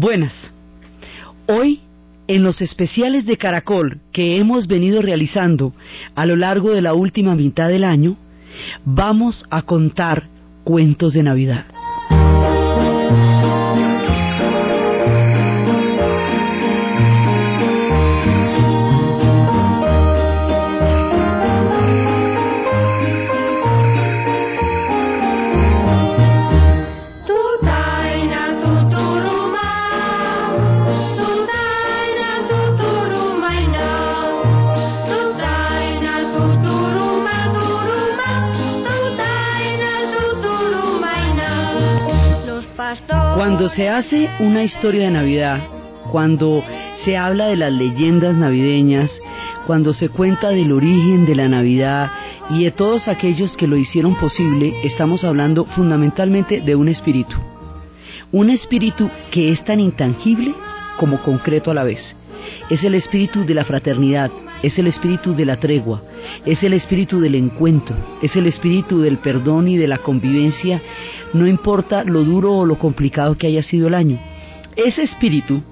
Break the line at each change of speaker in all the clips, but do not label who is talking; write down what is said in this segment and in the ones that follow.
Buenas. Hoy, en los especiales de Caracol que hemos venido realizando a lo largo de la última mitad del año, vamos a contar cuentos de Navidad. Se hace una historia de Navidad, cuando se habla de las leyendas navideñas, cuando se cuenta del origen de la Navidad y de todos aquellos que lo hicieron posible, estamos hablando fundamentalmente de un espíritu. Un espíritu que es tan intangible como concreto a la vez. Es el espíritu de la fraternidad, es el espíritu de la tregua, es el espíritu del encuentro, es el espíritu del perdón y de la convivencia no importa lo duro o lo complicado que haya sido el año. Ese espíritu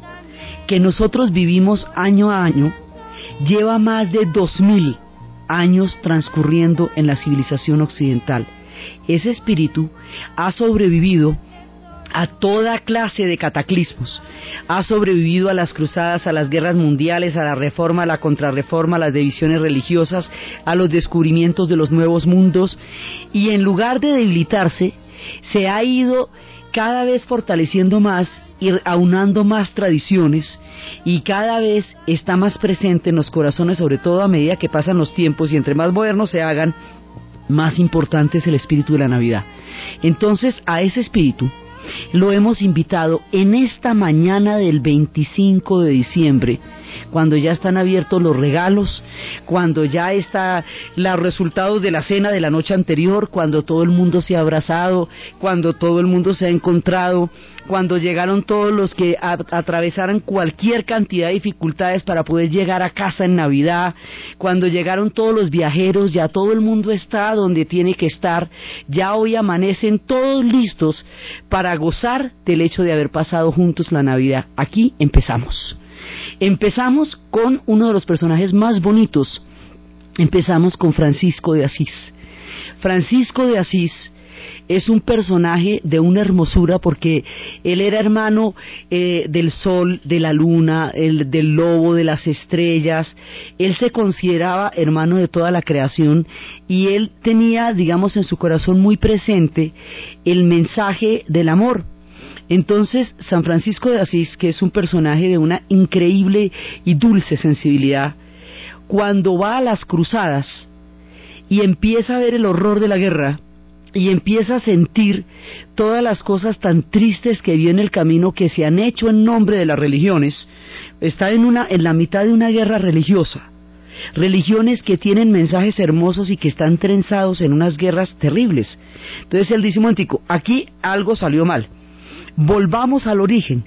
que nosotros vivimos año a año lleva más de dos mil años transcurriendo en la civilización occidental. Ese espíritu ha sobrevivido a toda clase de cataclismos. Ha sobrevivido a las cruzadas, a las guerras mundiales, a la reforma, a la contrarreforma, a las divisiones religiosas, a los descubrimientos de los nuevos mundos y en lugar de debilitarse, se ha ido cada vez fortaleciendo más y aunando más tradiciones y cada vez está más presente en los corazones, sobre todo a medida que pasan los tiempos y entre más modernos se hagan, más importante es el espíritu de la Navidad. Entonces a ese espíritu lo hemos invitado en esta mañana del 25 de diciembre, cuando ya están abiertos los regalos, cuando ya están los resultados de la cena de la noche anterior, cuando todo el mundo se ha abrazado, cuando todo el mundo se ha encontrado, cuando llegaron todos los que atravesaron cualquier cantidad de dificultades para poder llegar a casa en Navidad, cuando llegaron todos los viajeros, ya todo el mundo está donde tiene que estar, ya hoy amanecen todos listos para gozar del hecho de haber pasado juntos la Navidad. Aquí empezamos. Empezamos con uno de los personajes más bonitos. Empezamos con Francisco de Asís. Francisco de Asís es un personaje de una hermosura porque él era hermano eh, del sol, de la luna, el, del lobo, de las estrellas. Él se consideraba hermano de toda la creación y él tenía, digamos, en su corazón muy presente el mensaje del amor. Entonces, San Francisco de Asís, que es un personaje de una increíble y dulce sensibilidad, cuando va a las cruzadas y empieza a ver el horror de la guerra, y empieza a sentir todas las cosas tan tristes que viene el camino que se han hecho en nombre de las religiones, está en una en la mitad de una guerra religiosa. Religiones que tienen mensajes hermosos y que están trenzados en unas guerras terribles. Entonces él dice, Montico, aquí algo salió mal. Volvamos al origen.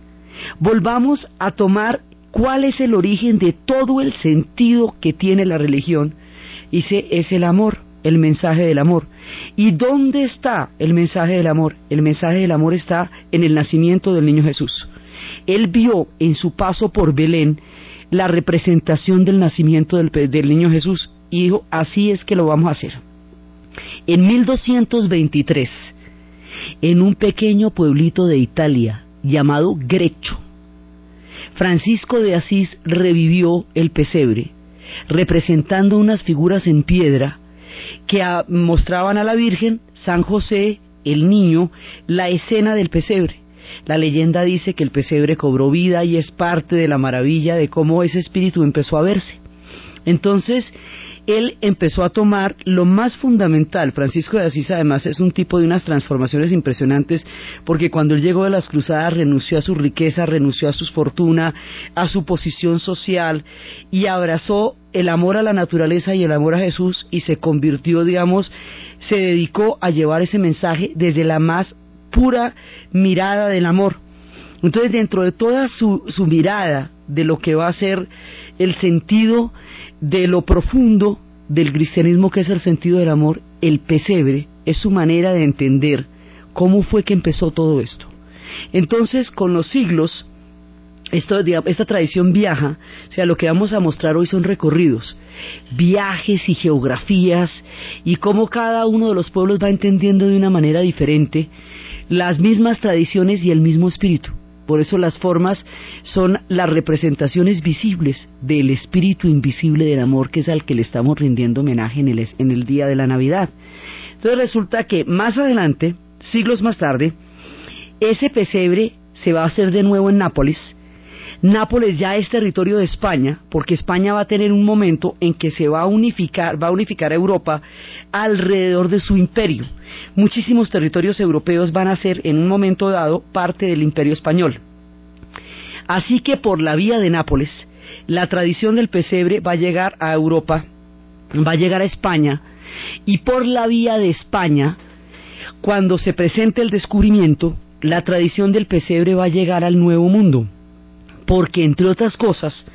Volvamos a tomar cuál es el origen de todo el sentido que tiene la religión. Dice, es el amor el mensaje del amor. ¿Y dónde está el mensaje del amor? El mensaje del amor está en el nacimiento del niño Jesús. Él vio en su paso por Belén la representación del nacimiento del, niño Jesús y dijo, así es que lo vamos a hacer. En 1223, en un pequeño pueblito de Italia llamado Grecho, Francisco de Asís revivió el pesebre, representando unas figuras en piedra que mostraban a la Virgen, San José, el niño, la escena del pesebre. La leyenda dice que el pesebre cobró vida y es parte de la maravilla de cómo ese espíritu empezó a verse. Entonces, él empezó a tomar lo más fundamental. Francisco de Asís además es un tipo de unas transformaciones impresionantes porque cuando él llegó de las cruzadas renunció a su riqueza, renunció a su fortuna, a su posición social y abrazó el amor a la naturaleza y el amor a Jesús y se convirtió, digamos, se dedicó a llevar ese mensaje desde la más pura mirada del amor. Entonces, dentro de toda su, su mirada de lo que va a ser el sentido de lo profundo del cristianismo que es el sentido del amor, el pesebre es su manera de entender cómo fue que empezó todo esto. Entonces, con los siglos, esta tradición viaja, o sea, lo que vamos a mostrar hoy son recorridos, viajes y geografías y cómo cada uno de los pueblos va entendiendo de una manera diferente las mismas tradiciones y el mismo espíritu. Por eso las formas son las representaciones visibles del espíritu invisible del amor que es al que le estamos rindiendo homenaje en el, en el día de la Navidad. Entonces resulta que más adelante, siglos más tarde, ese pesebre se va a hacer de nuevo en Nápoles, Nápoles ya es territorio de España, porque España va a tener un momento en que se va a unificar, va a unificar a Europa alrededor de su imperio. Muchísimos territorios europeos van a ser en un momento dado parte del imperio español. Así que por la vía de Nápoles, la tradición del pesebre va a llegar a Europa, va a llegar a España, y por la vía de España, cuando se presente el descubrimiento, la tradición del pesebre va a llegar al Nuevo Mundo porque entre otras cosas,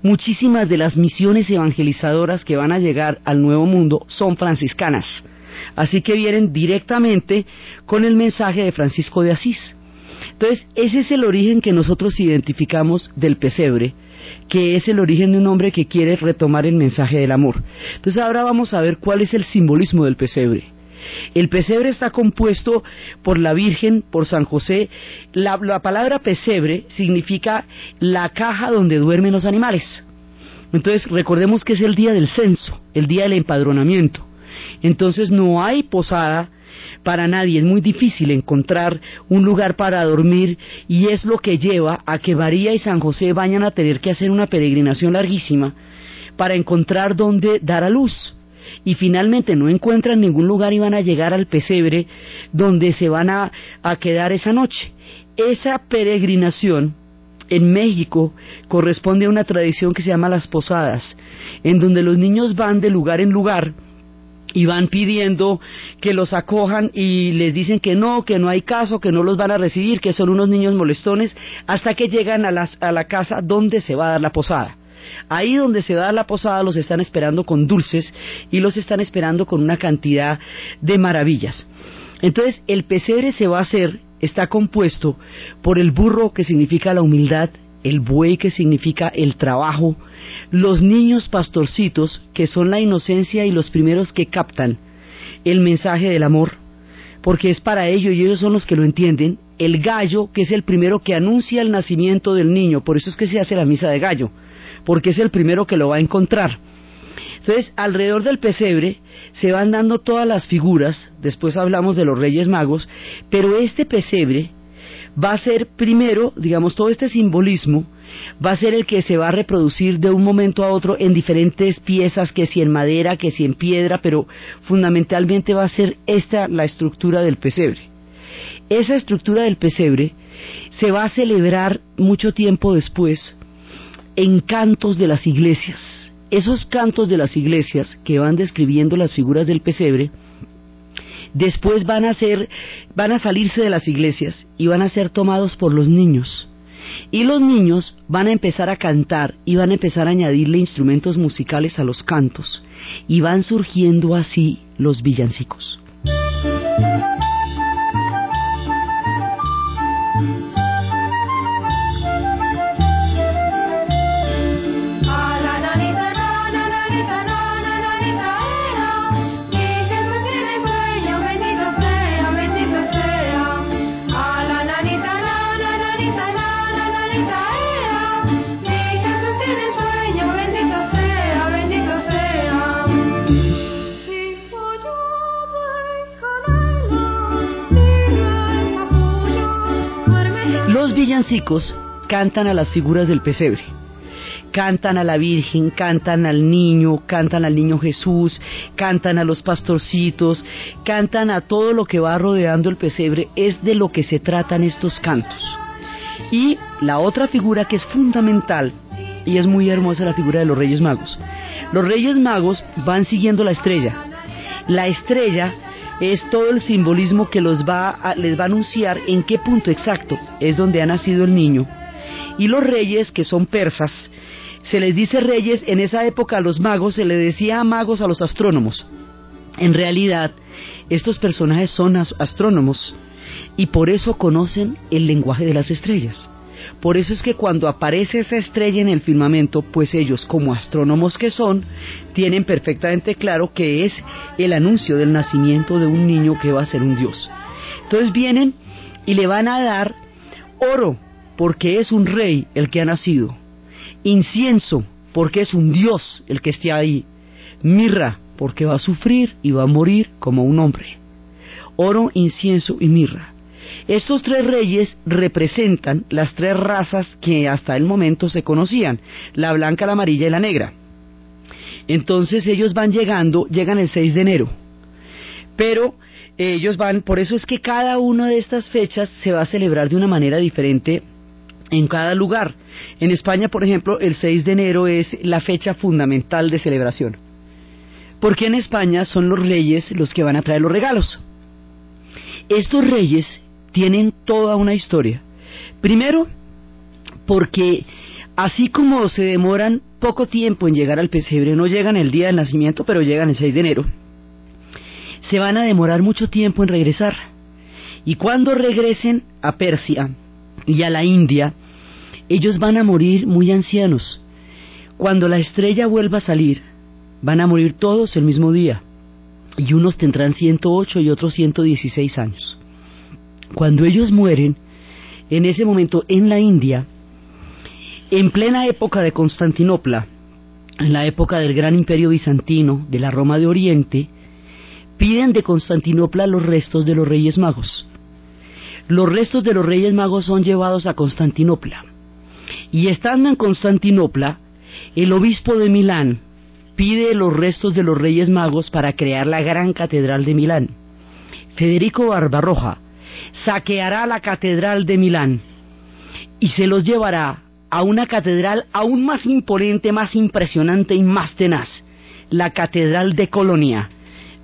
muchísimas de las misiones evangelizadoras que van a llegar al Nuevo Mundo son franciscanas. Así que vienen directamente con el mensaje de Francisco de Asís. Entonces, ese es el origen que nosotros identificamos del pesebre, que es el origen de un hombre que quiere retomar el mensaje del amor. Entonces, ahora vamos a ver cuál es el simbolismo del pesebre. El pesebre está compuesto por la Virgen, por San José. La, palabra pesebre significa la caja donde duermen los animales. Entonces recordemos que es el día del censo, el día del empadronamiento. Entonces no hay posada para nadie, es muy difícil encontrar un lugar para dormir y es lo que lleva a que María y San José vayan a tener que hacer una peregrinación larguísima para encontrar dónde dar a luz y finalmente no encuentran ningún lugar y van a llegar al pesebre donde se van a, quedar esa noche. Esa peregrinación en México corresponde a una tradición que se llama las posadas, en donde los niños van de lugar en lugar y van pidiendo que los acojan y les dicen que no, que no hay caso, que no los van a recibir, que son unos niños molestones, hasta que llegan a, a la casa donde se va a dar la posada. Ahí donde se da la posada los están esperando con dulces y los están esperando con una cantidad de maravillas. Entonces el pesebre se va a hacer, está compuesto por el burro que significa la humildad, el buey que significa el trabajo, los niños pastorcitos que son la inocencia y los primeros que captan el mensaje del amor, porque es para ellos y ellos son los que lo entienden, el gallo que es el primero que anuncia el nacimiento del niño, por eso es que se hace la misa de gallo, porque es el primero que lo va a encontrar. Entonces, alrededor del pesebre se van dando todas las figuras, después hablamos de los Reyes Magos, pero este pesebre va a ser primero, digamos, todo este simbolismo va a ser el que se va a reproducir de un momento a otro en diferentes piezas, que si en madera, que si en piedra, pero fundamentalmente va a ser esta la estructura del pesebre. Esa estructura del pesebre se va a celebrar mucho tiempo después en cantos de las iglesias. Esos cantos de las iglesias que van describiendo las figuras del pesebre, después van a ser, van a salirse de las iglesias y van a ser tomados por los niños. Y los niños van a empezar a cantar y van a empezar a añadirle instrumentos musicales a los cantos. Y van surgiendo así los villancicos. Villancicos cantan a las figuras del pesebre. Cantan a la Virgen, cantan al niño, cantan al niño Jesús, cantan a los pastorcitos, cantan a todo lo que va rodeando el pesebre. Es de lo que se tratan estos cantos. Y la otra figura que es fundamental y es muy hermosa la figura de los Reyes Magos. Los Reyes Magos van siguiendo la estrella. La estrella es todo el simbolismo que los va les va a anunciar en qué punto exacto es donde ha nacido el niño. Y los reyes, que son persas, se les dice reyes, en esa época a los magos se les decía magos a los astrónomos. En realidad, estos personajes son astrónomos y por eso conocen el lenguaje de las estrellas. Por eso es que cuando aparece esa estrella en el firmamento, pues ellos, como astrónomos que son, tienen perfectamente claro que es el anuncio del nacimiento de un niño que va a ser un dios. Entonces vienen y le van a dar oro, porque es un rey el que ha nacido, incienso, porque es un dios el que esté ahí, mirra, porque va a sufrir y va a morir como un hombre. Oro, incienso y mirra. Estos tres reyes representan las tres razas que hasta el momento se conocían, la blanca, la amarilla y la negra. Entonces ellos van llegando, llegan el 6 de enero, pero ellos van, por eso es que cada una de estas fechas se va a celebrar de una manera diferente en cada lugar. En España, por ejemplo, el 6 de enero es la fecha fundamental de celebración, porque en España son los reyes los que van a traer los regalos. Estos reyes tienen toda una historia. Primero, porque así como se demoran poco tiempo en llegar al pesebre, no llegan el día del nacimiento, pero llegan el 6 de enero, se van a demorar mucho tiempo en regresar. Y cuando regresen a Persia y a la India, ellos van a morir muy ancianos. Cuando la estrella vuelva a salir, van a morir todos el mismo día. Y unos tendrán 108 y otros 116 años. Cuando ellos mueren, en ese momento en la India, en plena época de Constantinopla, en la época del gran imperio bizantino, de la Roma de Oriente, piden de Constantinopla los restos de los Reyes Magos. Los restos de los Reyes Magos son llevados a Constantinopla. Y estando en Constantinopla, el obispo de Milán pide los restos de los Reyes Magos para crear la gran catedral de Milán. Federico Barbarroja saqueará la catedral de Milán y se los llevará a una catedral aún más imponente, más impresionante y más tenaz, la catedral de Colonia,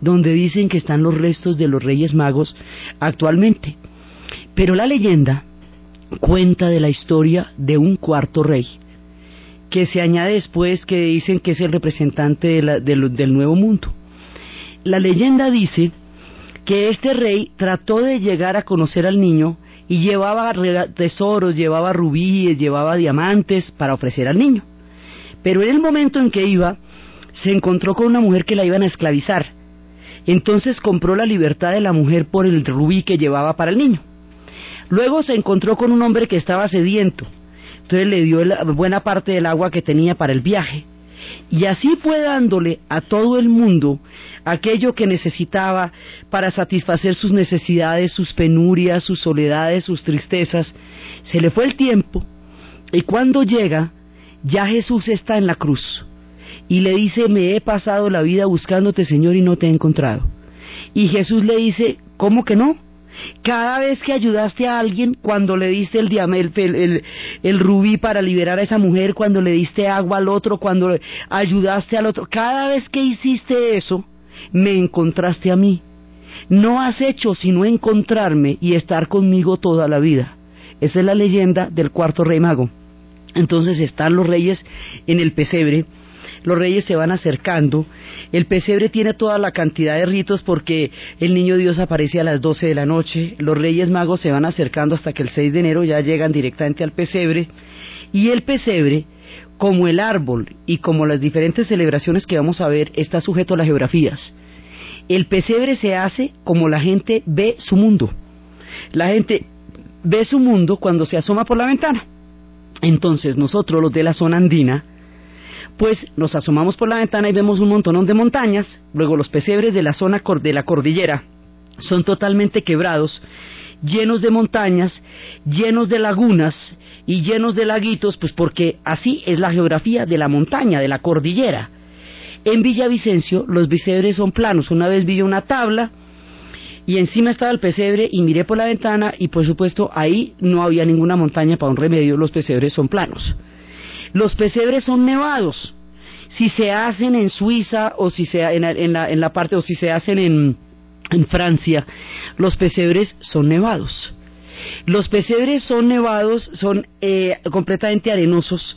donde dicen que están los restos de los reyes magos actualmente. Pero la leyenda cuenta de la historia de un cuarto rey, que se añade después que dicen que es el representante del nuevo mundo. La leyenda dice que este rey trató de llegar a conocer al niño y llevaba tesoros, llevaba rubíes, llevaba diamantes para ofrecer al niño. Pero en el momento en que iba, se encontró con una mujer que la iban a esclavizar. Entonces compró la libertad de la mujer por el rubí que llevaba para el niño. Luego se encontró con un hombre que estaba sediento. Entonces le dio la buena parte del agua que tenía para el viaje. Y así fue dándole a todo el mundo aquello que necesitaba para satisfacer sus necesidades, sus penurias, sus soledades, sus tristezas. Se le fue el tiempo y cuando llega, ya Jesús está en la cruz y le dice, me he pasado la vida buscándote Señor y no te he encontrado. Y Jesús le dice, ¿cómo que no? Cada vez que ayudaste a alguien, cuando le diste el, rubí para liberar a esa mujer, cuando le diste agua al otro, cuando ayudaste al otro, cada vez que hiciste eso, me encontraste a mí. No has hecho sino encontrarme y estar conmigo toda la vida. Esa es la leyenda del cuarto rey mago. Entonces están los reyes en el pesebre los reyes se van acercando, el pesebre tiene toda la cantidad de ritos porque el niño Dios aparece a las 12 de la noche, los reyes magos se van acercando hasta que el 6 de enero ya llegan directamente al pesebre y el pesebre como el árbol y como las diferentes celebraciones que vamos a ver, está sujeto a las geografías. El pesebre se hace como la gente ve su mundo. La gente ve su mundo cuando se asoma por la ventana. Entonces nosotros, los de la zona andina, pues nos asomamos por la ventana y vemos un montón de montañas, luego los pesebres de la zona de la cordillera son totalmente quebrados, llenos de montañas, llenos de lagunas y llenos de laguitos, pues porque así es la geografía de la montaña, de la cordillera. En Villavicencio los pesebres son planos. Una vez vi una tabla y encima estaba el pesebre y miré por la ventana y por supuesto ahí no había ninguna montaña para un remedio, los pesebres son planos. Los pesebres son nevados. Si se hacen en Suiza o si se en, en, la, en la parte o si se hacen en, en Francia, los pesebres son nevados. Los pesebres son nevados, son eh, completamente arenosos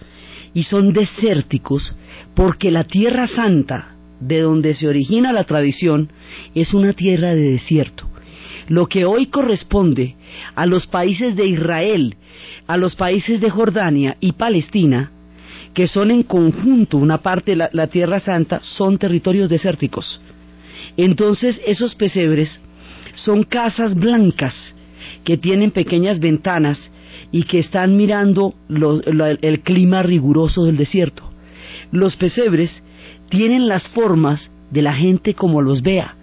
y son desérticos porque la tierra santa de donde se origina la tradición es una tierra de desierto. lo que hoy corresponde a los países de Israel, a los países de Jordania y Palestina, que son en conjunto una parte de la, Tierra Santa, son territorios desérticos. Entonces esos pesebres son casas blancas que tienen pequeñas ventanas y que están mirando el clima riguroso del desierto. Los pesebres tienen las formas de la gente como los vea.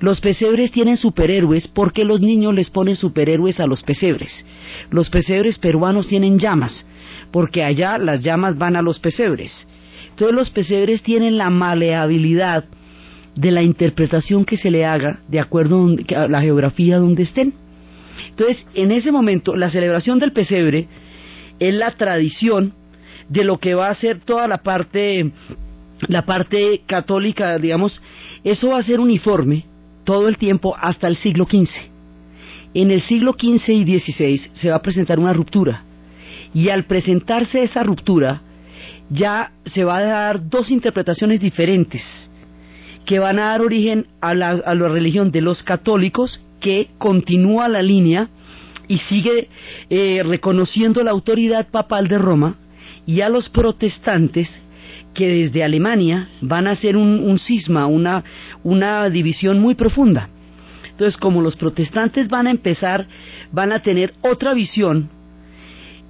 Los pesebres tienen superhéroes porque los niños les ponen superhéroes a los pesebres. Los pesebres peruanos tienen llamas porque allá las llamas van a los pesebres. Entonces los pesebres tienen la maleabilidad de la interpretación que se le haga de acuerdo a la geografía donde estén. Entonces, en ese momento, la celebración del pesebre es la tradición de lo que va a ser toda la parte, la parte católica, digamos, eso va a ser uniforme todo el tiempo hasta el siglo XV. En el siglo XV y XVI se va a presentar una ruptura y al presentarse esa ruptura ya se va a dar dos interpretaciones diferentes que van a dar origen a la, a la religión de los católicos que continúa la línea y sigue eh, reconociendo la autoridad papal de Roma y a los protestantes que desde Alemania van a ser un, un cisma, una, una división muy profunda. Entonces, como los protestantes van a empezar, van a tener otra visión,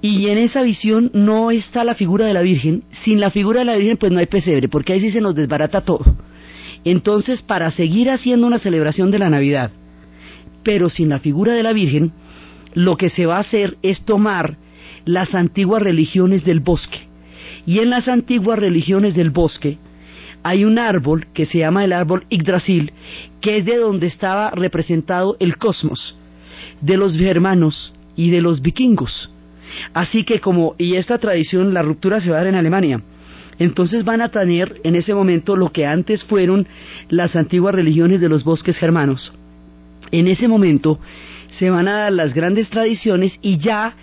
y en esa visión no está la figura de la Virgen, sin la figura de la Virgen pues no hay pesebre, porque ahí sí se nos desbarata todo. Entonces, para seguir haciendo una celebración de la Navidad, pero sin la figura de la Virgen, lo que se va a hacer es tomar las antiguas religiones del bosque. Y en las antiguas religiones del bosque hay un árbol que se llama el árbol Yggdrasil, que es de donde estaba representado el cosmos, de los germanos y de los vikingos. Así que como, y esta tradición, la ruptura se va a dar en Alemania, entonces van a tener en ese momento lo que antes fueron las antiguas religiones de los bosques germanos. En ese momento se van a dar las grandes tradiciones y ya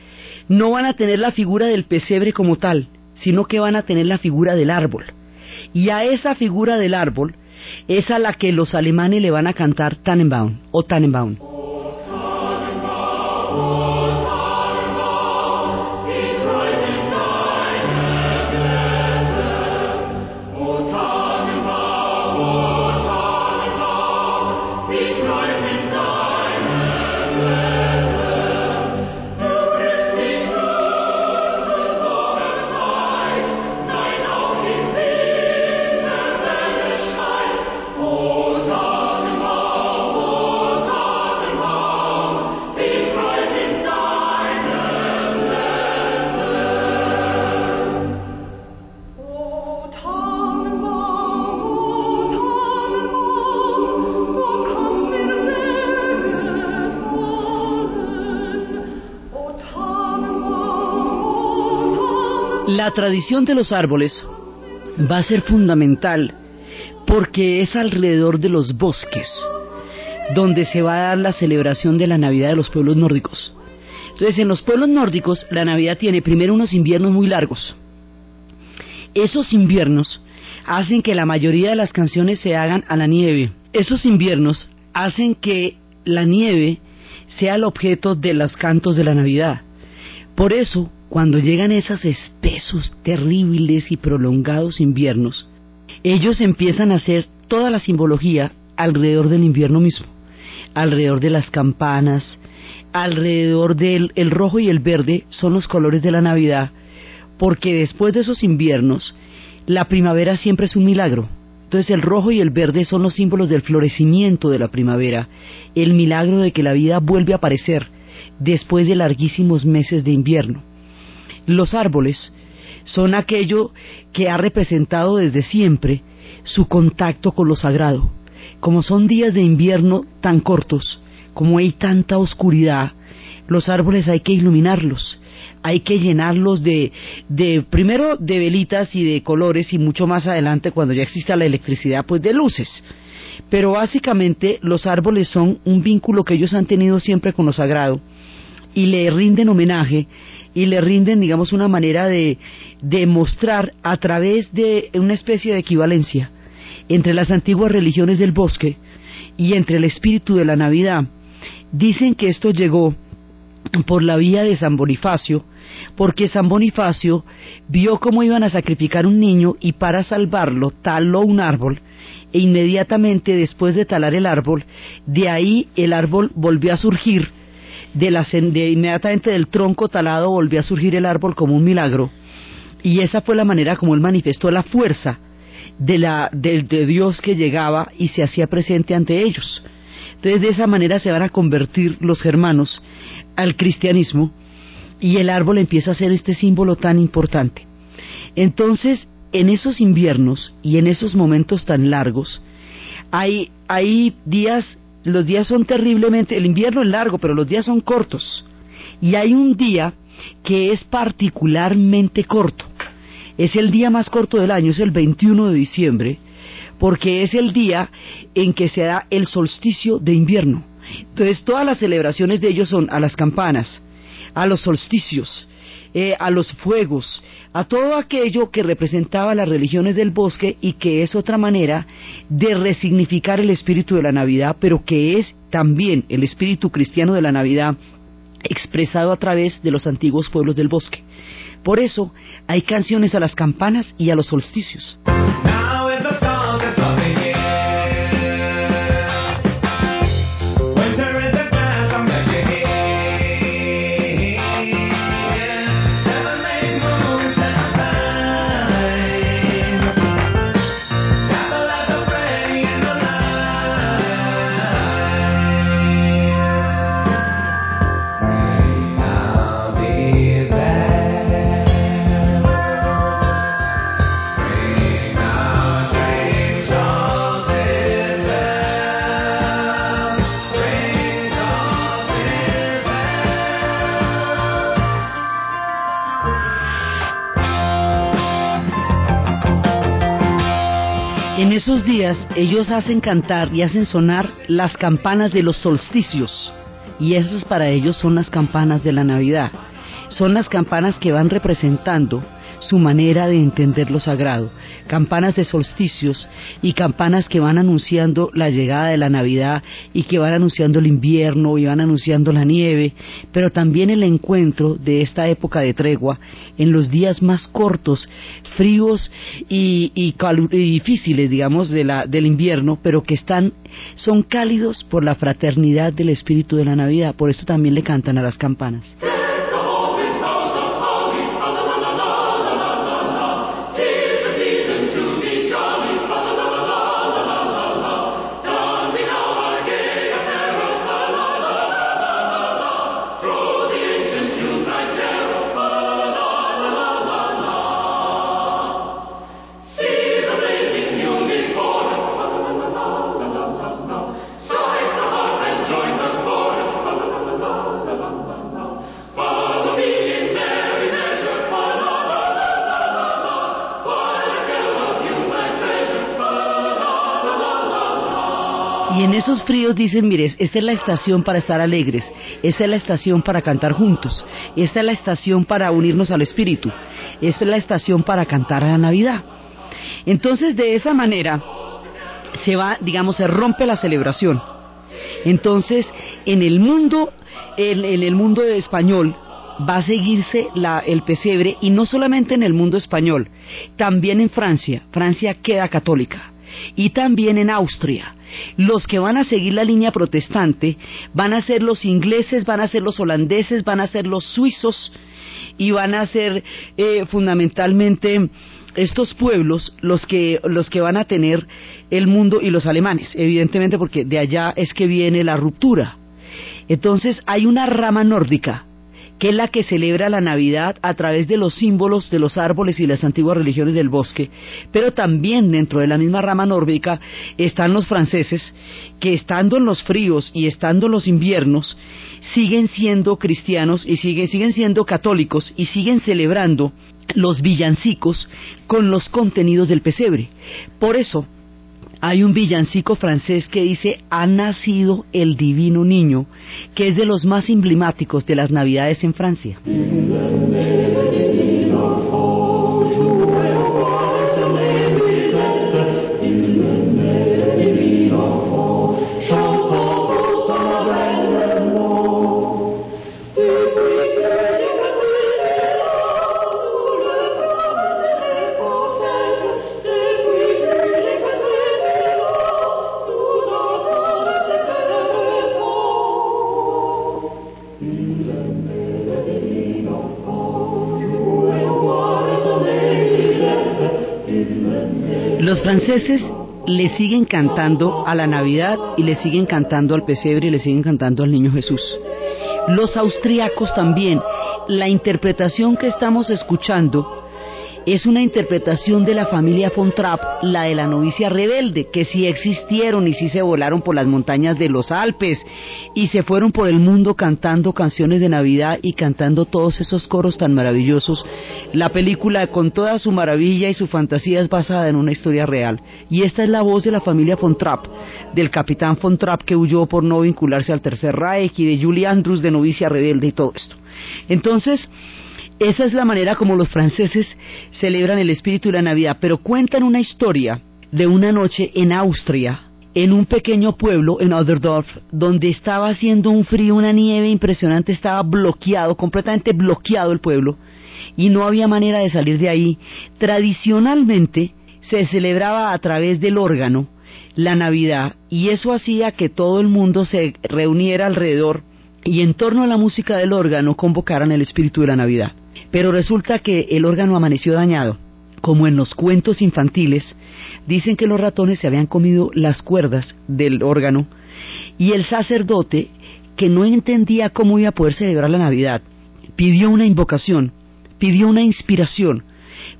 no van a tener la figura del pesebre como tal, sino que van a tener la figura del árbol. Y a esa figura del árbol es a la que los alemanes le van a cantar Tannenbaum o Tannenbaum. La tradición de los árboles va a ser fundamental porque es alrededor de los bosques donde se va a dar la celebración de la Navidad de los pueblos nórdicos. Entonces, en los pueblos nórdicos, la Navidad tiene primero unos inviernos muy largos. Esos inviernos hacen que la mayoría de las canciones se hagan a la nieve. Esos inviernos hacen que la nieve sea el objeto de los cantos de la Navidad. Por eso, cuando llegan esos espesos, terribles y prolongados inviernos, ellos empiezan a hacer toda la simbología alrededor del invierno mismo, alrededor de las campanas, alrededor del el rojo y el verde son los colores de la Navidad, porque después de esos inviernos, la primavera siempre es un milagro. Entonces el rojo y el verde son los símbolos del florecimiento de la primavera, el milagro de que la vida vuelve a aparecer después de larguísimos meses de invierno. Los árboles son aquello que ha representado desde siempre su contacto con lo sagrado. Como son días de invierno tan cortos, como hay tanta oscuridad, los árboles hay que iluminarlos, hay que llenarlos de, de, primero de velitas y de colores y mucho más adelante cuando ya exista la electricidad pues de luces. Pero básicamente los árboles son un vínculo que ellos han tenido siempre con lo sagrado y le rinden homenaje y le rinden, digamos, una manera de, de mostrar a través de una especie de equivalencia entre las antiguas religiones del bosque y entre el espíritu de la Navidad, Dicen que esto llegó por la vía de San Bonifacio, porque San Bonifacio vio cómo iban a sacrificar un niño y para salvarlo taló un árbol e inmediatamente después de talar el árbol, de ahí el árbol volvió a surgir, de, la, inmediatamente del tronco talado volvió a surgir el árbol como un milagro y esa fue la manera como él manifestó la fuerza de, la, de, de Dios que llegaba y se hacía presente ante ellos. Entonces de esa manera se van a convertir los germanos al cristianismo y el árbol empieza a ser este símbolo tan importante. Entonces, en esos inviernos y en esos momentos tan largos, hay, hay días, los días son terriblemente, el invierno es largo, pero los días son cortos. Y hay un día que es particularmente corto. Es el día más corto del año, es el 21 de diciembre, porque es el día en que se da el solsticio de invierno. Entonces todas las celebraciones de ellos son a las campanas, a los solsticios, eh, a los fuegos, a todo aquello que representaba las religiones del bosque y que es otra manera de resignificar el espíritu de la Navidad, pero que es también el espíritu cristiano de la Navidad expresado a través de los antiguos pueblos del bosque. Por eso hay canciones a las campanas y a los solsticios. Esos días ellos hacen cantar y hacen sonar las campanas de los solsticios y esas para ellos son las campanas de la Navidad. Son las campanas que van representando su manera de entender lo sagrado, campanas de solsticios y campanas que van anunciando la llegada de la Navidad y que van anunciando el invierno y van anunciando la nieve, pero también el encuentro de esta época de tregua en los días más cortos, fríos y, difíciles, digamos, de la, del invierno, pero que están, son cálidos por la fraternidad del espíritu de la Navidad, por eso también le cantan a las campanas. Fríos dicen, mire, esta es la estación para estar alegres, esta es la estación para cantar juntos, esta es la estación para unirnos al Espíritu, esta es la estación para cantar a la Navidad. Entonces, de esa manera, se va, digamos, se rompe la celebración. Entonces, en el mundo, en, el mundo español, va a seguirse el pesebre y no solamente en el mundo español, también en Francia. Francia queda católica y también en Austria. Los que van a seguir la línea protestante van a ser los ingleses, van a ser los holandeses, van a ser los suizos y van a ser eh, fundamentalmente estos pueblos los que los que van a tener el mundo y los alemanes, evidentemente porque de allá es que viene la ruptura. Entonces hay una rama nórdica que es la que celebra la Navidad a través de los símbolos de los árboles y las antiguas religiones del bosque, pero también dentro de la misma rama nórdica están los franceses que estando en los fríos y estando en los inviernos siguen siendo cristianos y siguen, siguen siendo católicos y siguen celebrando los villancicos con los contenidos del pesebre. Por eso, hay un villancico francés que dice ha nacido el divino niño, que es de los más emblemáticos de las navidades en Francia. Le siguen cantando a la Navidad y le siguen cantando al pesebre y le siguen cantando al niño Jesús. Los austriacos también. La interpretación que estamos escuchando es una interpretación de la familia von Trapp, la de la novicia rebelde, que sí existieron y sí se volaron por las montañas de los Alpes y se fueron por el mundo cantando canciones de Navidad y cantando todos esos coros tan maravillosos. La película, con toda su maravilla y su fantasía, es basada en una historia real. Y esta es la voz de la familia von Trapp, del capitán von Trapp que huyó por no vincularse al Tercer Reich y de Julie Andrews de novicia rebelde y todo esto. Entonces, esa es la manera como los franceses celebran el espíritu de la Navidad, pero cuentan una historia de una noche en Austria, en un pequeño pueblo, en Otherdorf, donde estaba haciendo un frío, una nieve impresionante, estaba bloqueado, completamente bloqueado el pueblo, y no había manera de salir de ahí. Tradicionalmente se celebraba a través del órgano la Navidad, y eso hacía que todo el mundo se reuniera alrededor y en torno a la música del órgano convocaran el espíritu de la Navidad. Pero resulta que el órgano amaneció dañado. Como en los cuentos infantiles, dicen que los ratones se habían comido las cuerdas del órgano y el sacerdote, que no entendía cómo iba a poder celebrar la Navidad, pidió una invocación, pidió una inspiración,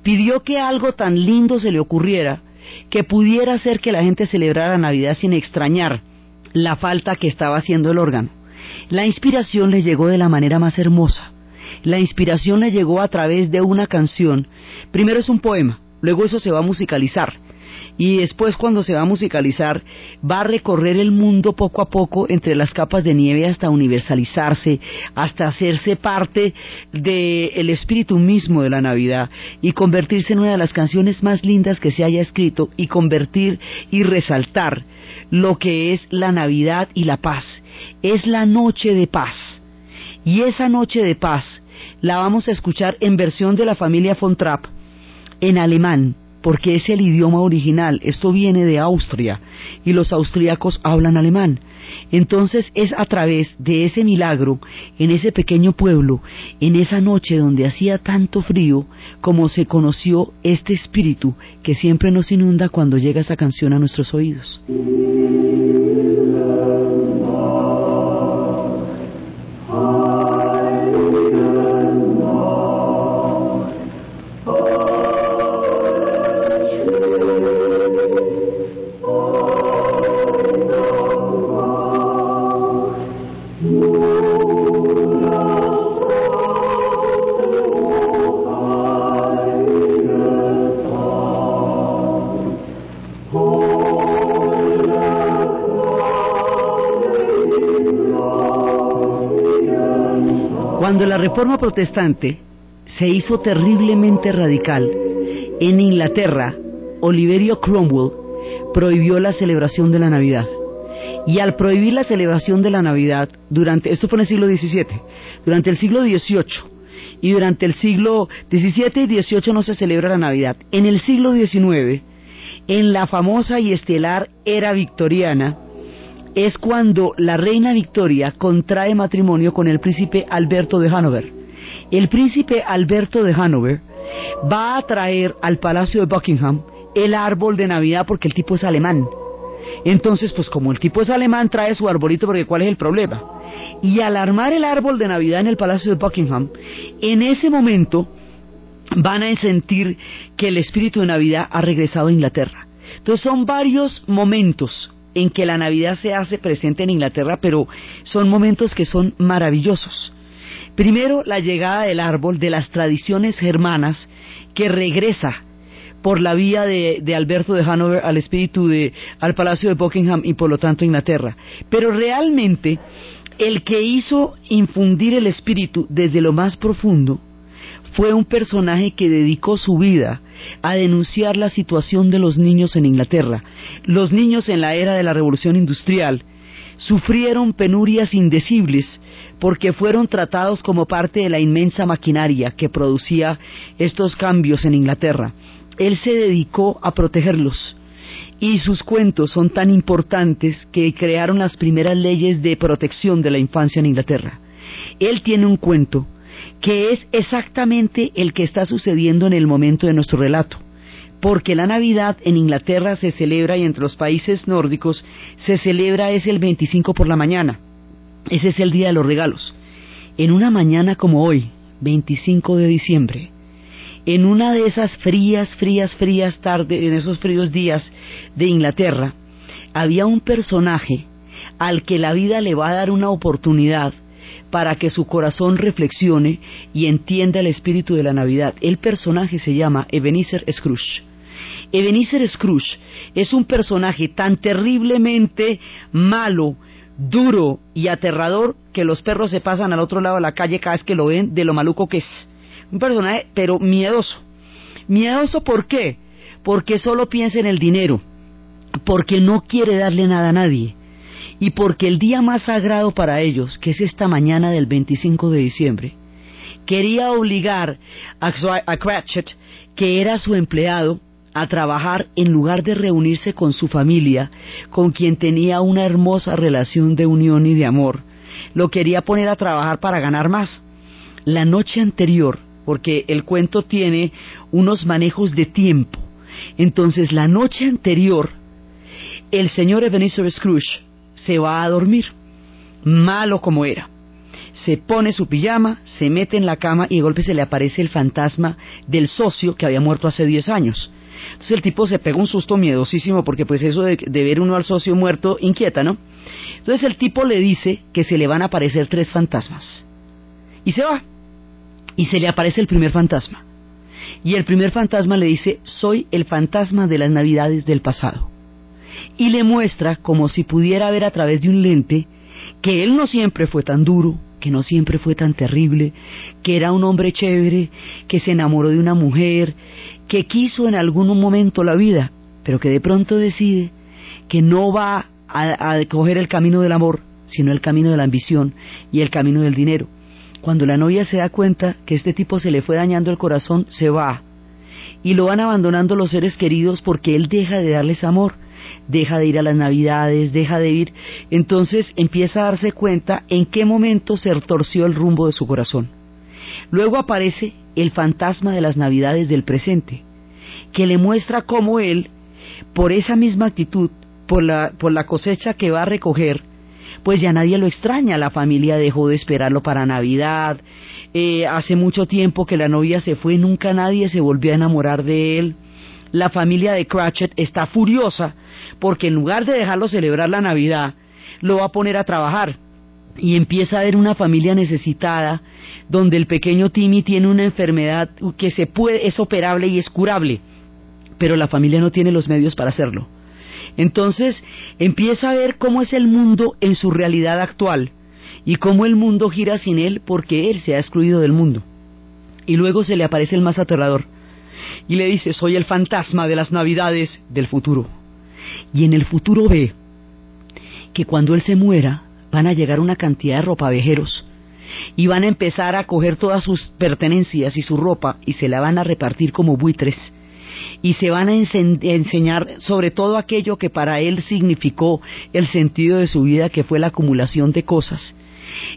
pidió que algo tan lindo se le ocurriera que pudiera hacer que la gente celebrara Navidad sin extrañar la falta que estaba haciendo el órgano. La inspiración le llegó de la manera más hermosa. La inspiración le llegó a través de una canción. Primero es un poema, luego eso se va a musicalizar. Y después cuando se va a musicalizar va a recorrer el mundo poco a poco entre las capas de nieve hasta universalizarse, hasta hacerse parte del espíritu mismo de la Navidad y convertirse en una de las canciones más lindas que se haya escrito y convertir y resaltar lo que es la Navidad y la paz. Es la noche de paz. Y esa noche de paz la vamos a escuchar en versión de la familia von Trapp en alemán, porque es el idioma original. Esto viene de Austria y los austríacos hablan alemán. Entonces es a través de ese milagro, en ese pequeño pueblo, en esa noche donde hacía tanto frío, como se conoció este espíritu que siempre nos inunda cuando llega esa canción a nuestros oídos. Reforma protestante se hizo terriblemente radical, en Inglaterra, Oliverio Cromwell prohibió la celebración de la Navidad. Y al prohibir la celebración de la Navidad, durante, esto fue en el siglo XVII, durante el siglo XVIII y durante el siglo XVII y XVIII no se celebra la Navidad. En el siglo XIX, en la famosa y estelar era victoriana, es cuando la reina Victoria contrae matrimonio con el príncipe Alberto de Hanover. El príncipe Alberto de Hanover va a traer al palacio de Buckingham el árbol de Navidad porque el tipo es alemán. Entonces, pues como el tipo es alemán, trae su arbolito porque ¿cuál es el problema? Y al armar el árbol de Navidad en el palacio de Buckingham, en ese momento van a sentir que el espíritu de Navidad ha regresado a Inglaterra. Entonces son varios momentos en que la Navidad se hace presente en Inglaterra, pero son momentos que son maravillosos. Primero, la llegada del árbol de las tradiciones germanas que regresa por la vía de, Alberto de Hanover al espíritu de al Palacio de Buckingham y por lo tanto Inglaterra. Pero realmente el que hizo infundir el espíritu desde lo más profundo fue un personaje que dedicó su vida a denunciar la situación de los niños en Inglaterra. Los niños en la era de la revolución industrial sufrieron penurias indecibles porque fueron tratados como parte de la inmensa maquinaria que producía estos cambios en Inglaterra. Él se dedicó a protegerlos y sus cuentos son tan importantes que crearon las primeras leyes de protección de la infancia en Inglaterra. Él tiene un cuento que es exactamente el que está sucediendo en el momento de nuestro relato. porque la Navidad en Inglaterra se celebra y entre los países nórdicos se celebra es el 25 por la mañana. Ese es el día de los regalos. En una mañana como hoy, 25 de diciembre, en una de esas frías, frías, frías tardes, en esos fríos días de Inglaterra, había un personaje al que la vida le va a dar una oportunidad para que su corazón reflexione y entienda el espíritu de la Navidad. El personaje se llama Ebenezer Scrooge. Ebenezer Scrooge es un personaje tan terriblemente malo, duro y aterrador que los perros se pasan al otro lado de la calle cada vez que lo ven de lo maluco que es. Un personaje, pero miedoso. Miedoso ¿por qué? Porque solo piensa en el dinero, porque no quiere darle nada a nadie y porque el día más sagrado para ellos, que es esta mañana del 25 de diciembre, quería obligar a, Cratchit, que era su empleado, a trabajar en lugar de reunirse con su familia, con quien tenía una hermosa relación de unión y de amor. Lo quería poner a trabajar para ganar más. La noche anterior, porque el cuento tiene unos manejos de tiempo, entonces la noche anterior, el señor Ebenezer Scrooge se va a dormir, malo como era. Se pone su pijama, se mete en la cama y de golpe se le aparece el fantasma del socio que había muerto hace 10 años. Entonces el tipo se pega un susto miedosísimo porque pues eso de, de, ver uno al socio muerto inquieta, ¿no? Entonces el tipo le dice que se le van a aparecer tres fantasmas. Y se va. Y se le aparece el primer fantasma. Y el primer fantasma le dice, soy el fantasma de las navidades del pasado y le muestra como si pudiera ver a través de un lente que él no siempre fue tan duro, que no siempre fue tan terrible, que era un hombre chévere, que se enamoró de una mujer, que quiso en algún momento la vida, pero que de pronto decide que no va a, a coger el camino del amor, sino el camino de la ambición y el camino del dinero. Cuando la novia se da cuenta que este tipo se le fue dañando el corazón, se va. Y lo van abandonando los seres queridos porque él deja de darles amor deja de ir a las navidades, deja de ir, entonces empieza a darse cuenta en qué momento se torció el rumbo de su corazón. Luego aparece el fantasma de las navidades del presente, que le muestra cómo él, por esa misma actitud, por la, por la cosecha que va a recoger, pues ya nadie lo extraña, la familia dejó de esperarlo para Navidad, eh, hace mucho tiempo que la novia se fue, nunca nadie se volvió a enamorar de él, la familia de Cratchit está furiosa porque en lugar de dejarlo celebrar la Navidad, lo va a poner a trabajar. Y empieza a ver una familia necesitada, donde el pequeño Timmy tiene una enfermedad que se puede, es operable y es curable, pero la familia no tiene los medios para hacerlo. Entonces empieza a ver cómo es el mundo en su realidad actual y cómo el mundo gira sin él porque él se ha excluido del mundo. Y luego se le aparece el más aterrador, y le dice, soy el fantasma de las navidades del futuro. Y en el futuro ve que cuando él se muera van a llegar una cantidad de ropavejeros y van a empezar a coger todas sus pertenencias y su ropa y se la van a repartir como buitres y se van a enseñar sobre todo aquello que para él significó el sentido de su vida que fue la acumulación de cosas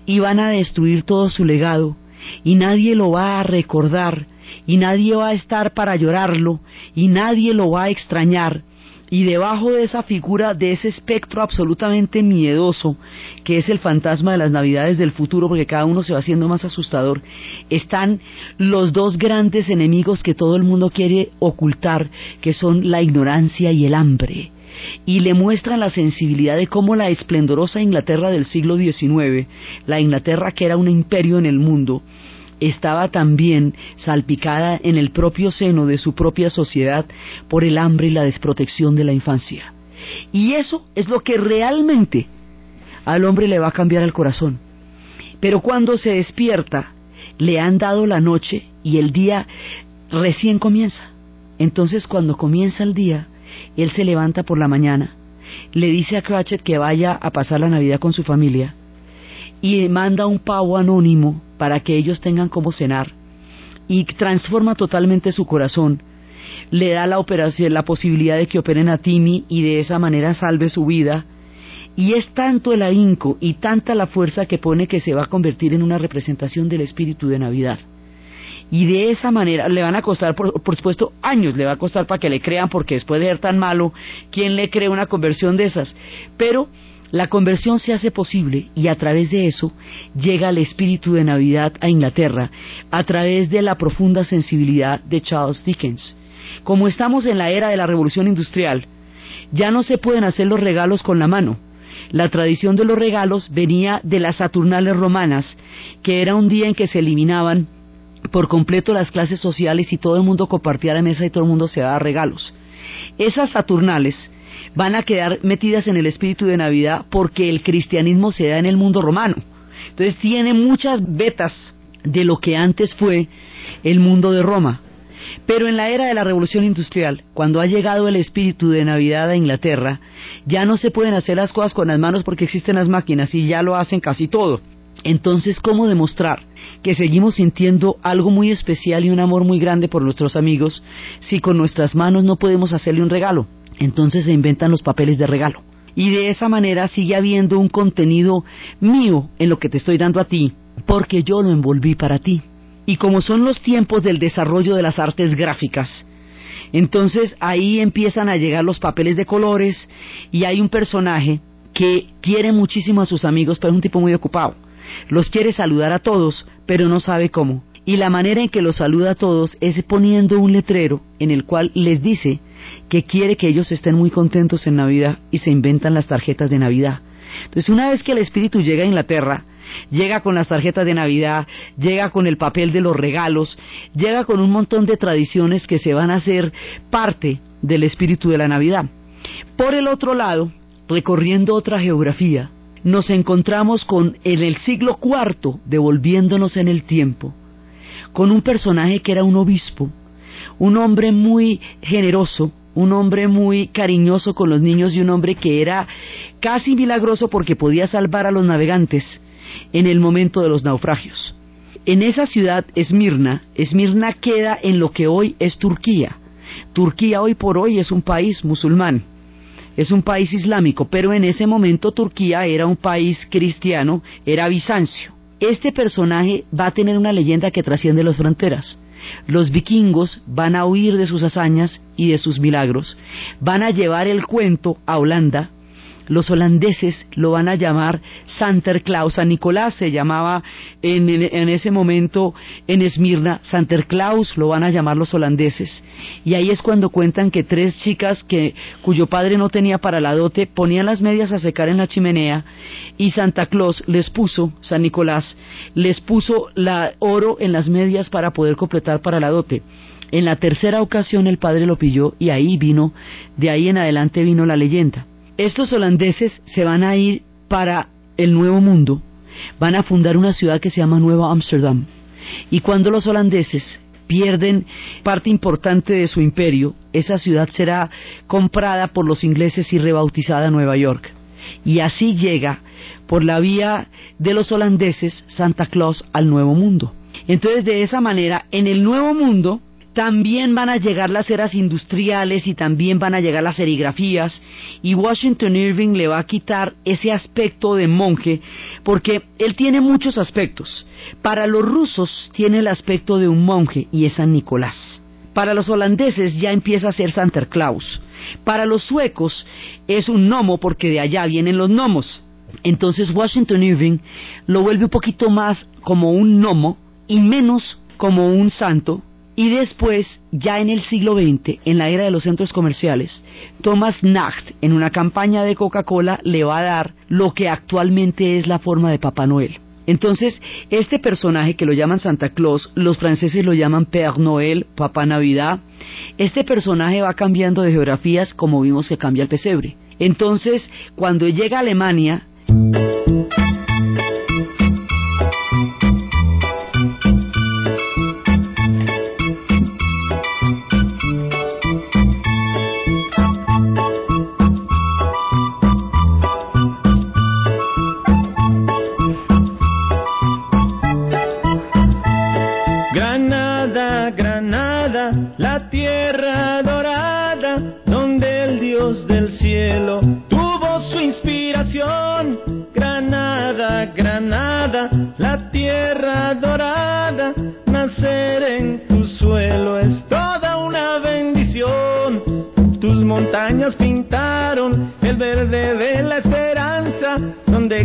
y van a destruir todo su legado y nadie lo va a recordar y nadie va a estar para llorarlo y nadie lo va a extrañar y debajo de esa figura, de ese espectro absolutamente miedoso, que es el fantasma de las navidades del futuro, porque cada uno se va haciendo más asustador, están los dos grandes enemigos que todo el mundo quiere ocultar, que son la ignorancia y el hambre. Y le muestran la sensibilidad de cómo la esplendorosa Inglaterra del siglo XIX, la Inglaterra que era un imperio en el mundo, estaba también salpicada en el propio seno de su propia sociedad por el hambre y la desprotección de la infancia. Y eso es lo que realmente al hombre le va a cambiar el corazón. Pero cuando se despierta, le han dado la noche y el día recién comienza. Entonces cuando comienza el día, él se levanta por la mañana, le dice a Cratchit que vaya a pasar la Navidad con su familia y manda un pavo anónimo para que ellos tengan como cenar y transforma totalmente su corazón. Le da la operación, la posibilidad de que operen a Timmy y de esa manera salve su vida. Y es tanto el ahínco y tanta la fuerza que pone que se va a convertir en una representación del espíritu de Navidad. Y de esa manera le van a costar, por, por, supuesto, años, le va a costar para que le crean, porque después de ser tan malo, ¿quién le cree una conversión de esas? Pero la conversión se hace posible y a través de eso llega el espíritu de Navidad a Inglaterra, a través de la profunda sensibilidad de Charles Dickens. Como estamos en la era de la revolución industrial, ya no se pueden hacer los regalos con la mano. La tradición de los regalos venía de las Saturnales romanas, que era un día en que se eliminaban por completo las clases sociales y todo el mundo compartía la mesa y todo el mundo se daba regalos. Esas Saturnales van a quedar metidas en el espíritu de Navidad porque el cristianismo se da en el mundo romano. Entonces tiene muchas vetas de lo que antes fue el mundo de Roma. Pero en la era de la revolución industrial, cuando ha llegado el espíritu de Navidad a Inglaterra, ya no se pueden hacer las cosas con las manos porque existen las máquinas y ya lo hacen casi todo. Entonces, ¿cómo demostrar que seguimos sintiendo algo muy especial y un amor muy grande por nuestros amigos si con nuestras manos no podemos hacerle un regalo? Entonces se inventan los papeles de regalo. Y de esa manera sigue habiendo un contenido mío en lo que te estoy dando a ti, porque yo lo envolví para ti. Y como son los tiempos del desarrollo de las artes gráficas, entonces ahí empiezan a llegar los papeles de colores y hay un personaje que quiere muchísimo a sus amigos, pero es un tipo muy ocupado. Los quiere saludar a todos, pero no sabe cómo. Y la manera en que los saluda a todos es poniendo un letrero en el cual les dice que quiere que ellos estén muy contentos en Navidad y se inventan las tarjetas de Navidad. Entonces, una vez que el espíritu llega a Inglaterra, llega con las tarjetas de Navidad, llega con el papel de los regalos, llega con un montón de tradiciones que se van a hacer parte del espíritu de la Navidad. Por el otro lado, recorriendo otra geografía, nos encontramos con en el siglo IV, devolviéndonos en el tiempo, con un personaje que era un obispo, un hombre muy generoso, un hombre muy cariñoso con los niños y un hombre que era casi milagroso porque podía salvar a los navegantes en el momento de los naufragios. En esa ciudad, Esmirna, Esmirna queda en lo que hoy es Turquía. Turquía hoy por hoy es un país musulmán, es un país islámico, pero en ese momento Turquía era un país cristiano, era Bizancio. Este personaje va a tener una leyenda que trasciende las fronteras. Los vikingos van a huir de sus hazañas y de sus milagros, van a llevar el cuento a Holanda, los holandeses lo van a llamar Santerclaus. San Nicolás se llamaba en, ese momento en Esmirna, Santerclaus lo van a llamar los holandeses. Y ahí es cuando cuentan que tres chicas que, cuyo padre no tenía para la dote ponían las medias a secar en la chimenea y Santa Claus les puso, San Nicolás, les puso la oro en las medias para poder completar para la dote. En la tercera ocasión el padre lo pilló y ahí vino, de ahí en adelante vino la leyenda. Estos holandeses se van a ir para el Nuevo Mundo, van a fundar una ciudad que se llama Nueva Ámsterdam. Y cuando los holandeses pierden parte importante de su imperio, esa ciudad será comprada por los ingleses y rebautizada Nueva York. Y así llega, por la vía de los holandeses, Santa Claus al Nuevo Mundo. Entonces, de esa manera, en el Nuevo Mundo, también van a llegar las eras industriales y también van a llegar las serigrafías y Washington Irving le va a quitar ese aspecto de monje porque él tiene muchos aspectos. Para los rusos tiene el aspecto de un monje y es San Nicolás. Para los holandeses ya empieza a ser Santa Claus. Para los suecos es un gnomo porque de allá vienen los gnomos. Entonces Washington Irving lo vuelve un poquito más como un gnomo y menos como un santo y después, ya en el siglo XX, en la era de los centros comerciales, Thomas Nacht, en una campaña de Coca-Cola, le va a dar lo que actualmente es la forma de Papá Noel. Entonces, este personaje que lo llaman Santa Claus, los franceses lo llaman Père Noël, Papá Navidad, este personaje va cambiando de geografías como vimos que cambia el pesebre. Entonces, cuando llega a Alemania,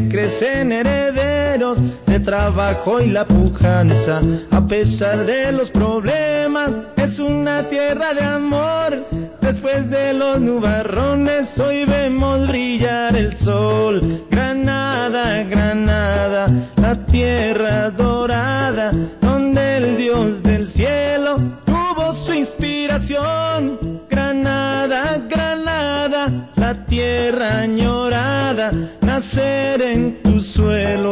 crecen herederos de trabajo y la pujanza. A pesar de los problemas, es una tierra de amor. Después de los nubarrones, hoy vemos brillar el sol. Granada, Granada, la tierra dorada, donde el Dios del cielo tuvo su inspiración. Granada, Granada, la tierra añorada, nacer en tu suelo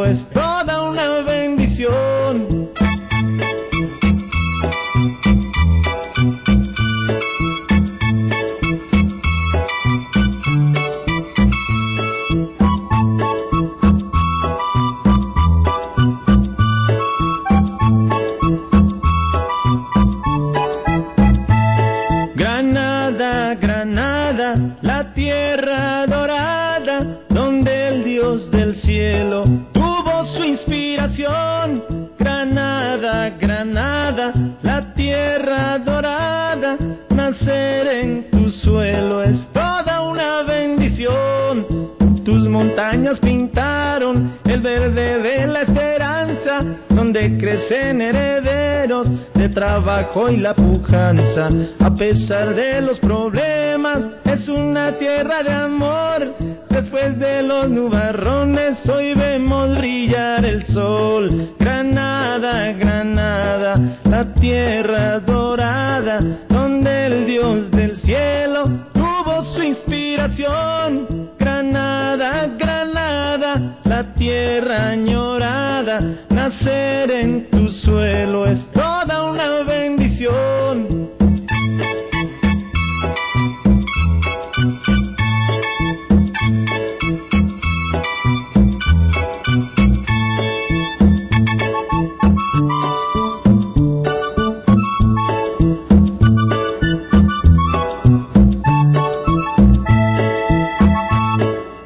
pesar de los problemas,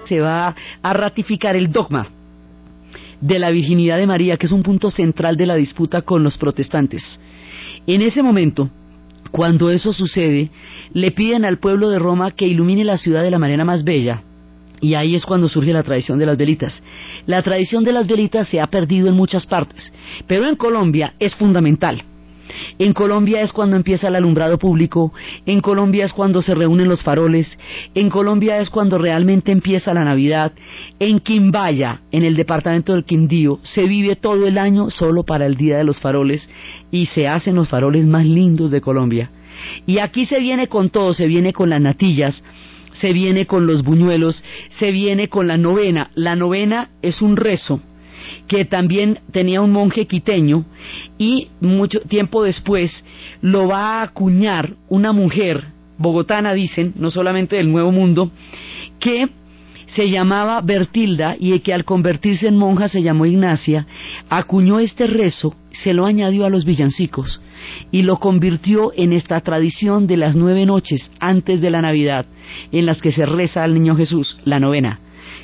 se va a ratificar el dogma de la virginidad de María, que es un punto central de la disputa con los protestantes. En ese momento, cuando eso sucede, le piden al pueblo de Roma que ilumine la ciudad de la manera más bella. Y ahí es cuando surge la tradición de las velitas. La tradición de las velitas se ha perdido en muchas partes, pero en Colombia es fundamental. En Colombia es cuando empieza el alumbrado público, en Colombia es cuando se reúnen los faroles, en Colombia es cuando realmente empieza la Navidad. En Quimbaya, en el departamento del Quindío, se vive todo el año solo para el Día de los Faroles y se hacen los faroles más lindos de Colombia. Y aquí se viene con todo, se viene con las natillas, se viene con los buñuelos, se viene con la novena. La novena es un rezo que también tenía un monje quiteño y mucho tiempo después lo va a acuñar una mujer bogotana, dicen, no solamente del Nuevo Mundo, que se llamaba Bertilda y que al convertirse en monja se llamó Ignacia, acuñó este rezo, se lo añadió a los villancicos y lo convirtió en esta tradición de las nueve noches antes de la Navidad, en las que se reza al Niño Jesús, la novena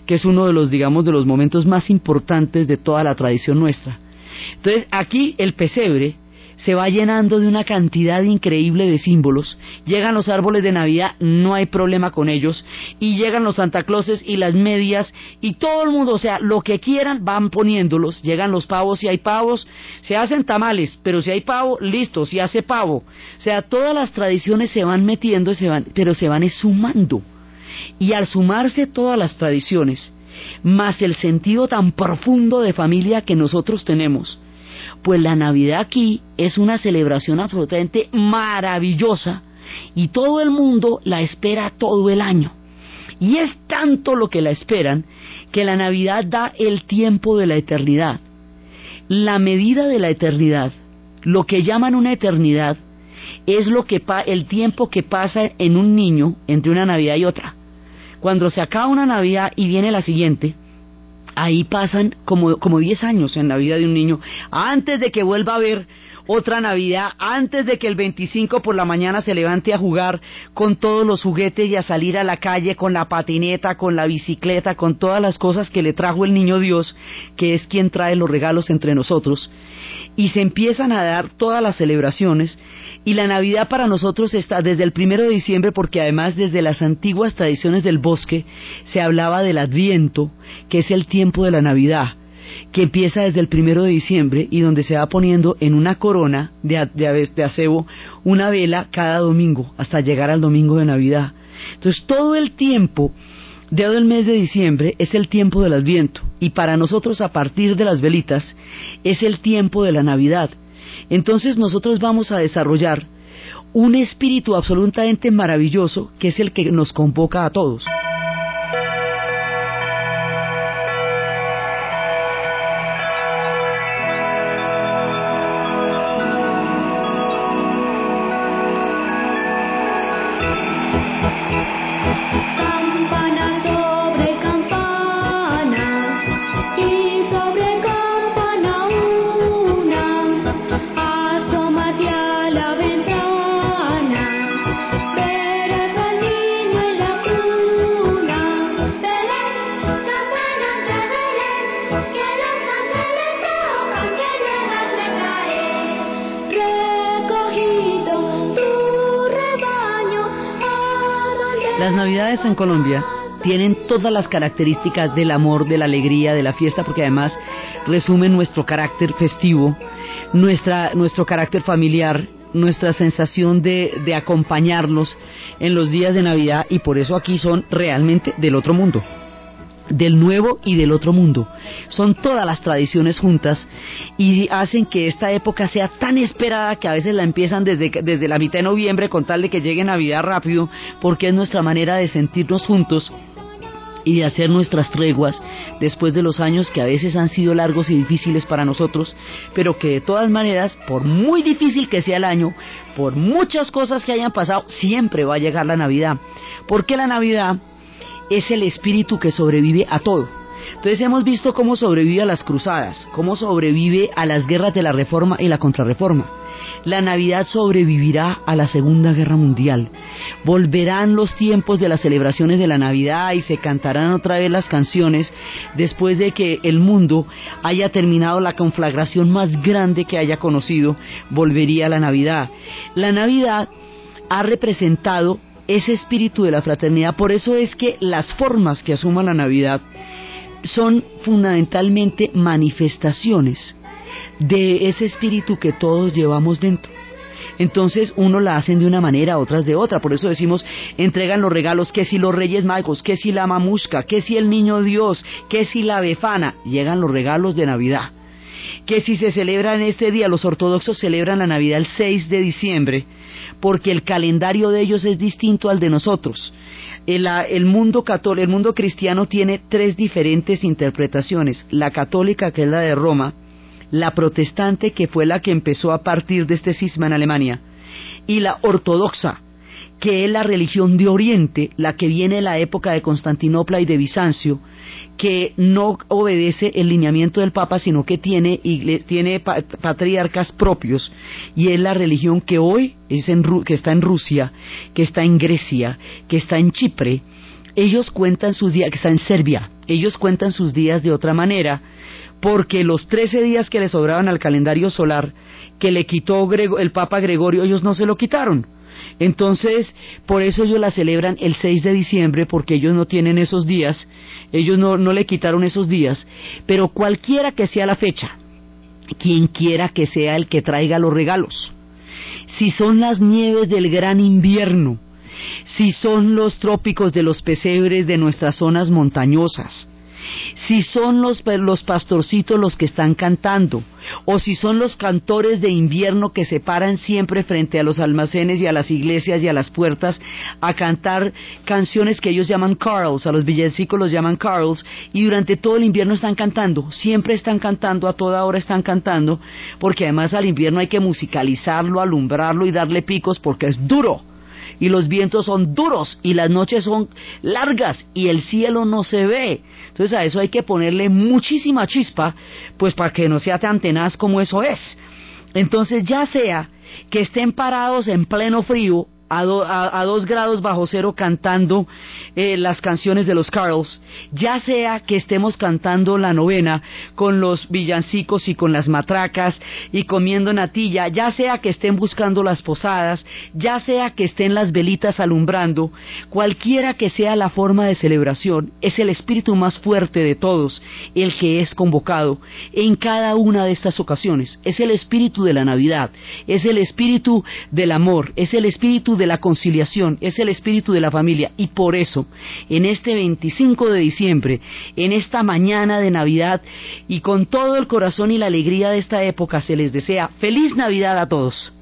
que es uno de los, digamos, de los momentos más importantes de toda la tradición nuestra. Entonces, aquí el pesebre se va llenando de una cantidad increíble de símbolos. Llegan los árboles de Navidad, no hay problema con ellos. Y llegan los Santa Clauses y las medias y todo el mundo, o sea, lo que quieran van poniéndolos. Llegan los pavos si hay pavos, se hacen tamales, pero si hay pavo, listo, si hace pavo. O sea, todas las tradiciones se van metiendo, se van, pero se van sumando. Y al sumarse todas las tradiciones, más el sentido tan profundo de familia que nosotros tenemos, pues la Navidad aquí es una celebración absolutamente maravillosa y todo el mundo la espera todo el año. Y es tanto lo que la esperan que la Navidad da el tiempo de la eternidad. La medida de la eternidad, lo que llaman una eternidad, es lo que el tiempo que pasa en un niño entre una Navidad y otra. Cuando se acaba una Navidad y viene la siguiente, ahí pasan como, como 10 años en la vida de un niño, antes de que vuelva a ver otra Navidad, antes de que el 25 por la mañana se levante a jugar con todos los juguetes y a salir a la calle con la patineta, con la bicicleta, con todas las cosas que le trajo el niño Dios, que es quien trae los regalos entre nosotros. Y se empiezan a dar todas las celebraciones y la Navidad para nosotros está desde el primero de diciembre porque además desde las antiguas tradiciones del bosque se hablaba del Adviento, que es el tiempo de la Navidad, que empieza desde el primero de diciembre y donde se va poniendo en una corona de, de, de acebo una vela cada domingo hasta llegar al domingo de Navidad. Entonces todo el tiempo Dado el mes de diciembre es el tiempo del Adviento y para nosotros a partir de las velitas es el tiempo de la Navidad. Entonces nosotros vamos a desarrollar un espíritu absolutamente maravilloso que es el que nos convoca a todos. En Colombia tienen todas las características del amor, de la alegría, de la fiesta, porque además resumen nuestro carácter festivo, nuestra, nuestro carácter familiar, nuestra sensación de, de acompañarnos en los días de Navidad y por eso aquí son realmente del otro mundo del nuevo y del otro mundo. Son todas las tradiciones juntas y hacen que esta época sea tan esperada que a veces la empiezan desde, desde la mitad de noviembre con tal de que llegue Navidad rápido, porque es nuestra manera de sentirnos juntos y de hacer nuestras treguas después de los años que a veces han sido largos y difíciles para nosotros, pero que de todas maneras, por muy difícil que sea el año, por muchas cosas que hayan pasado, siempre va a llegar la Navidad. Porque la Navidad es el espíritu que sobrevive a todo. Entonces hemos visto cómo sobrevive a las cruzadas, cómo sobrevive a las guerras de la reforma y la contrarreforma. La Navidad sobrevivirá a la Segunda Guerra Mundial. Volverán los tiempos de las celebraciones de la Navidad y se cantarán otra vez las canciones después de que el mundo haya terminado la conflagración más grande que haya conocido. Volvería la Navidad. La Navidad ha representado ese espíritu de la fraternidad. Por eso es que las formas que asuma la Navidad son fundamentalmente manifestaciones de ese espíritu que todos llevamos dentro. Entonces uno la hacen de una manera, otras de otra. Por eso decimos, entregan los regalos, que si los reyes magos, que si la mamusca, que si el niño Dios, que si la befana. Llegan los regalos de Navidad. Que si se celebran este día, los ortodoxos celebran la Navidad el 6 de diciembre, porque el calendario de ellos es distinto al de nosotros. El, mundo el mundo cristiano tiene tres diferentes interpretaciones. La católica, que es la de Roma, la protestante, que fue la que empezó a partir de este cisma en Alemania, y la ortodoxa, que es la religión de Oriente, la que viene de la época de Constantinopla y de Bizancio, que no obedece el lineamiento del Papa, sino que tiene, tiene patriarcas propios, y es la religión que hoy es en, que está en Rusia, que está en Grecia, que está en Chipre, ellos cuentan sus días, que está en Serbia, ellos cuentan sus días de otra manera, porque los trece días que le sobraban al calendario solar, que le quitó el Papa Gregorio, ellos no se lo quitaron entonces, por eso ellos la celebran el 6 de diciembre, porque ellos no tienen esos días, ellos no, no le quitaron esos días, pero cualquiera que sea la fecha, quien quiera que sea el que traiga los regalos, si son las nieves del gran invierno, si son los trópicos de los pesebres de nuestras zonas montañosas, si son los, los pastorcitos los que están cantando, o si son los cantores de invierno que se paran siempre frente a los almacenes y a las iglesias y a las puertas a cantar canciones que ellos llaman carols, a los villancicos los llaman carols, y durante todo el invierno están cantando, siempre están cantando, a toda hora están cantando, porque además al invierno hay que musicalizarlo, alumbrarlo y darle picos porque es duro y los vientos son duros y las noches son largas y el cielo no se ve. Entonces a eso hay que ponerle muchísima chispa, pues para que no sea tan tenaz como eso es. Entonces ya sea que estén parados en pleno frío a, dos grados bajo cero cantando eh, las canciones de los Carls, ya sea que estemos cantando la novena con los villancicos y con las matracas y comiendo natilla, ya sea que estén buscando las posadas, ya sea que estén las velitas alumbrando, cualquiera que sea la forma de celebración, es el espíritu más fuerte de todos el que es convocado en cada una de estas ocasiones. Es el espíritu de la Navidad, es el espíritu del amor, es el espíritu de la conciliación, es el espíritu de la familia. Y por eso, en este 25 de diciembre, en esta mañana de Navidad, y con todo el corazón y la alegría de esta época, se les desea feliz Navidad a todos.